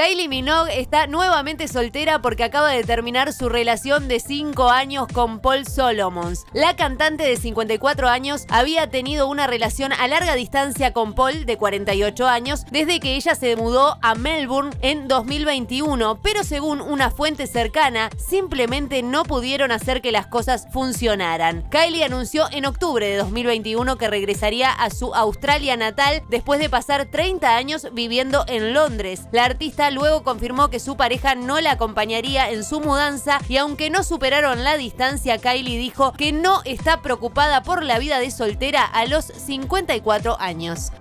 Kylie Minogue está nuevamente soltera porque acaba de terminar su relación de 5 años con Paul Solomons. La cantante de 54 años había tenido una relación a larga distancia con Paul de 48 años desde que ella se mudó a Melbourne en 2021, pero según una fuente cercana, simplemente no pudieron hacer que las cosas funcionaran. Kylie anunció en octubre de 2021 que regresaría a su Australia natal después de pasar 30 años viviendo en Londres. La artista luego confirmó que su pareja no la acompañaría en su mudanza y aunque no superaron la distancia, Kylie dijo que no está preocupada por la vida de soltera a los 54 años.